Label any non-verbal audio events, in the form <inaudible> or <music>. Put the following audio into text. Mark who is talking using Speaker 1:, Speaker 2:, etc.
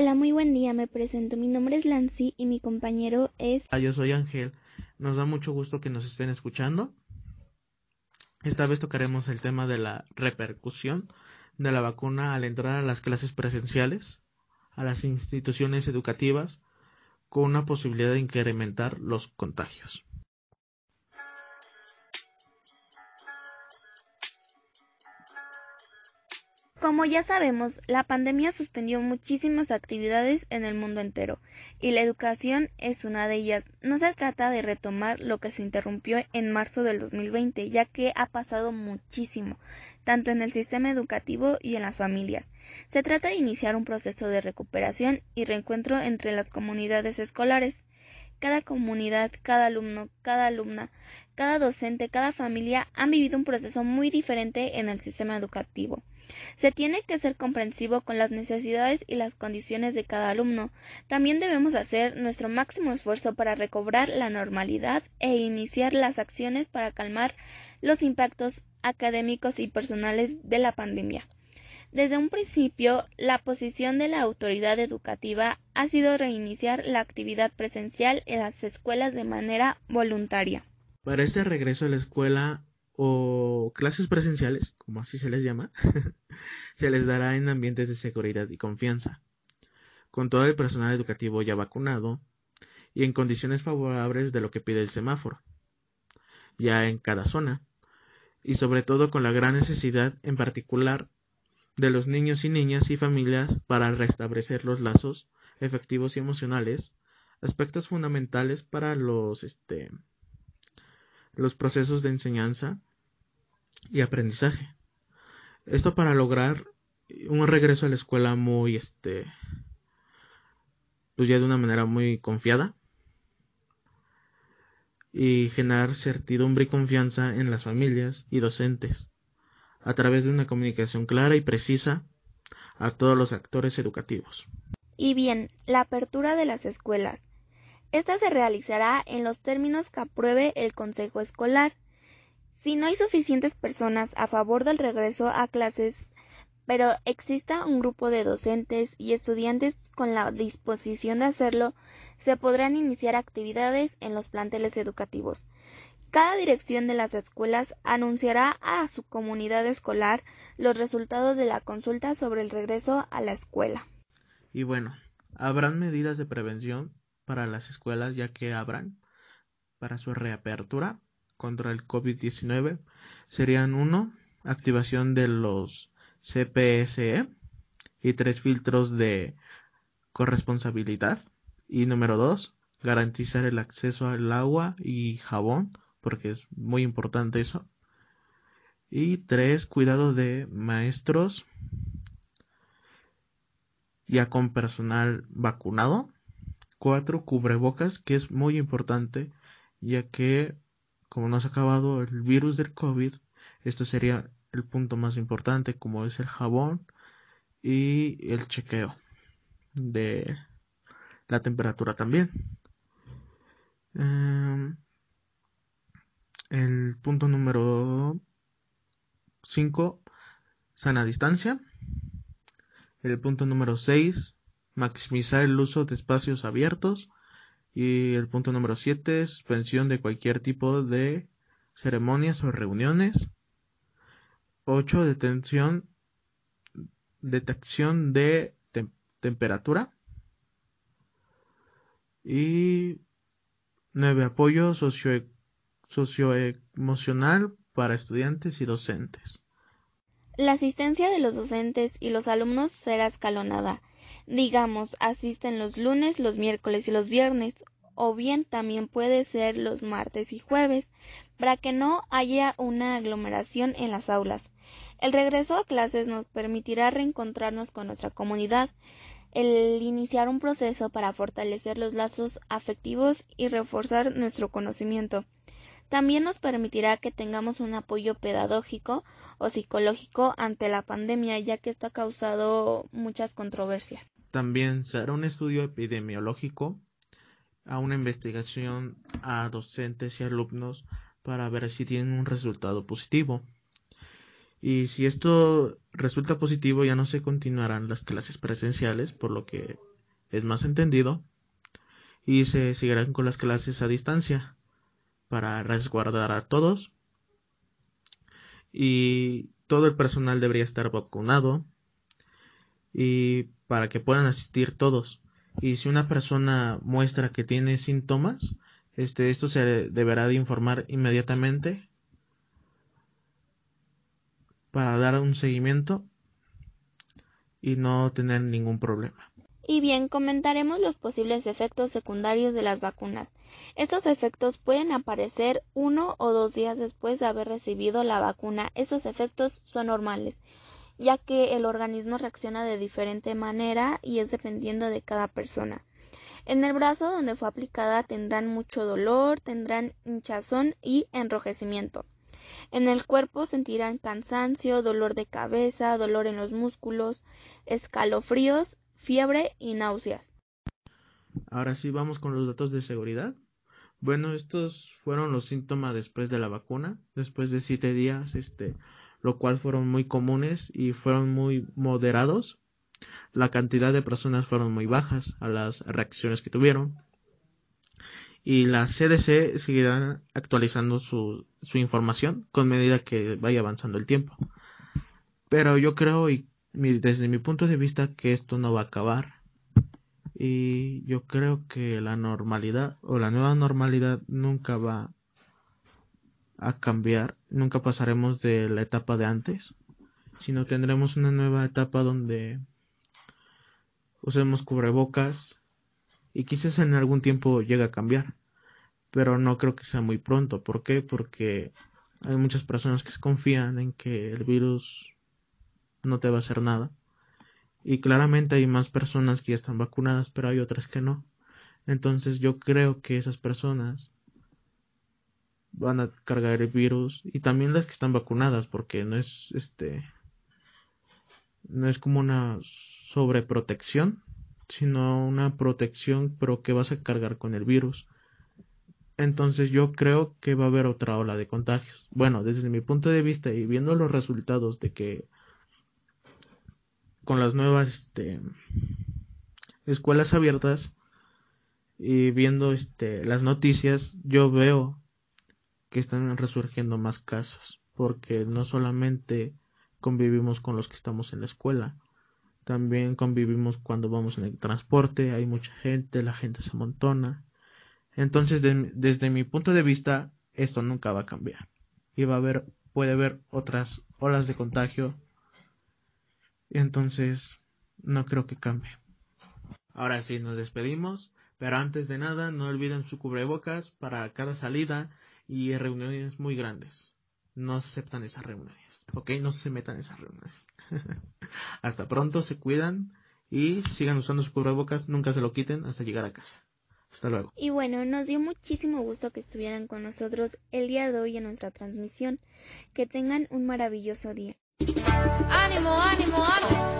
Speaker 1: Hola, muy buen día. Me presento. Mi nombre es Lancy y mi compañero es.
Speaker 2: Ah, yo soy Ángel. Nos da mucho gusto que nos estén escuchando. Esta vez tocaremos el tema de la repercusión de la vacuna al entrar a las clases presenciales, a las instituciones educativas, con una posibilidad de incrementar los contagios.
Speaker 1: Como ya sabemos, la pandemia suspendió muchísimas actividades en el mundo entero, y la educación es una de ellas. No se trata de retomar lo que se interrumpió en marzo del 2020, ya que ha pasado muchísimo, tanto en el sistema educativo y en las familias. Se trata de iniciar un proceso de recuperación y reencuentro entre las comunidades escolares. Cada comunidad, cada alumno, cada alumna, cada docente, cada familia han vivido un proceso muy diferente en el sistema educativo. Se tiene que ser comprensivo con las necesidades y las condiciones de cada alumno. También debemos hacer nuestro máximo esfuerzo para recobrar la normalidad e iniciar las acciones para calmar los impactos académicos y personales de la pandemia. Desde un principio, la posición de la autoridad educativa ha sido reiniciar la actividad presencial en las escuelas de manera voluntaria.
Speaker 2: Para este regreso a la escuela o clases presenciales, como así se les llama, <laughs> se les dará en ambientes de seguridad y confianza, con todo el personal educativo ya vacunado y en condiciones favorables de lo que pide el semáforo, ya en cada zona, y sobre todo con la gran necesidad en particular de los niños y niñas y familias para restablecer los lazos efectivos y emocionales, aspectos fundamentales para los este los procesos de enseñanza y aprendizaje. Esto para lograr un regreso a la escuela muy, este, pues de una manera muy confiada y generar certidumbre y confianza en las familias y docentes a través de una comunicación clara y precisa a todos los actores educativos.
Speaker 1: Y bien, la apertura de las escuelas. Esta se realizará en los términos que apruebe el Consejo Escolar si no hay suficientes personas a favor del regreso a clases, pero exista un grupo de docentes y estudiantes con la disposición de hacerlo, se podrán iniciar actividades en los planteles educativos. Cada dirección de las escuelas anunciará a su comunidad escolar los resultados de la consulta sobre el regreso a la escuela.
Speaker 2: Y bueno, habrán medidas de prevención para las escuelas ya que habrán para su reapertura contra el COVID-19 serían uno, activación de los CPSE y tres filtros de corresponsabilidad. Y número dos, garantizar el acceso al agua y jabón, porque es muy importante eso. Y tres, cuidado de maestros ya con personal vacunado. Cuatro, cubrebocas, que es muy importante, ya que como no se ha acabado el virus del COVID, esto sería el punto más importante, como es el jabón y el chequeo de la temperatura también. Em, el punto número 5, sana distancia. El punto número 6, maximizar el uso de espacios abiertos. Y el punto número 7, suspensión de cualquier tipo de ceremonias o reuniones. 8, detención, detección de temperatura. Y 9, apoyo socio socioemocional para estudiantes y docentes.
Speaker 1: La asistencia de los docentes y los alumnos será escalonada digamos, asisten los lunes, los miércoles y los viernes, o bien también puede ser los martes y jueves, para que no haya una aglomeración en las aulas. El regreso a clases nos permitirá reencontrarnos con nuestra comunidad, el iniciar un proceso para fortalecer los lazos afectivos y reforzar nuestro conocimiento. También nos permitirá que tengamos un apoyo pedagógico o psicológico ante la pandemia, ya que esto ha causado muchas controversias.
Speaker 2: También se hará un estudio epidemiológico a una investigación a docentes y alumnos para ver si tienen un resultado positivo. Y si esto resulta positivo, ya no se continuarán las clases presenciales, por lo que es más entendido, y se seguirán con las clases a distancia para resguardar a todos. Y todo el personal debería estar vacunado y para que puedan asistir todos. Y si una persona muestra que tiene síntomas, este, esto se deberá de informar inmediatamente para dar un seguimiento y no tener ningún problema.
Speaker 1: Y bien, comentaremos los posibles efectos secundarios de las vacunas. Estos efectos pueden aparecer uno o dos días después de haber recibido la vacuna. Estos efectos son normales, ya que el organismo reacciona de diferente manera y es dependiendo de cada persona. En el brazo donde fue aplicada tendrán mucho dolor, tendrán hinchazón y enrojecimiento. En el cuerpo sentirán cansancio, dolor de cabeza, dolor en los músculos, escalofríos fiebre y náuseas.
Speaker 2: Ahora sí vamos con los datos de seguridad. Bueno, estos fueron los síntomas después de la vacuna, después de siete días, este, lo cual fueron muy comunes y fueron muy moderados. La cantidad de personas fueron muy bajas a las reacciones que tuvieron. Y la CDC seguirá actualizando su, su información con medida que vaya avanzando el tiempo. Pero yo creo y desde mi punto de vista que esto no va a acabar y yo creo que la normalidad o la nueva normalidad nunca va a cambiar, nunca pasaremos de la etapa de antes, sino tendremos una nueva etapa donde usemos cubrebocas y quizás en algún tiempo llegue a cambiar, pero no creo que sea muy pronto. ¿Por qué? Porque hay muchas personas que se confían en que el virus no te va a hacer nada. Y claramente hay más personas que ya están vacunadas, pero hay otras que no. Entonces yo creo que esas personas van a cargar el virus y también las que están vacunadas porque no es este no es como una sobreprotección sino una protección pero que vas a cargar con el virus. Entonces yo creo que va a haber otra ola de contagios. Bueno desde mi punto de vista y viendo los resultados de que con las nuevas este, escuelas abiertas y viendo este, las noticias, yo veo que están resurgiendo más casos, porque no solamente convivimos con los que estamos en la escuela, también convivimos cuando vamos en el transporte, hay mucha gente, la gente se amontona. Entonces, desde mi punto de vista, esto nunca va a cambiar. Y va a haber, puede haber otras olas de contagio entonces, no creo que cambie. Ahora sí, nos despedimos, pero antes de nada, no olviden su cubrebocas para cada salida y reuniones muy grandes. No aceptan esas reuniones, ¿ok? No se metan en esas reuniones. <laughs> hasta pronto, se cuidan y sigan usando su cubrebocas, nunca se lo quiten hasta llegar a casa. Hasta luego.
Speaker 1: Y bueno, nos dio muchísimo gusto que estuvieran con nosotros el día de hoy en nuestra transmisión. Que tengan un maravilloso día. Ánimo, ánimo, ánimo, ánimo, ánimo.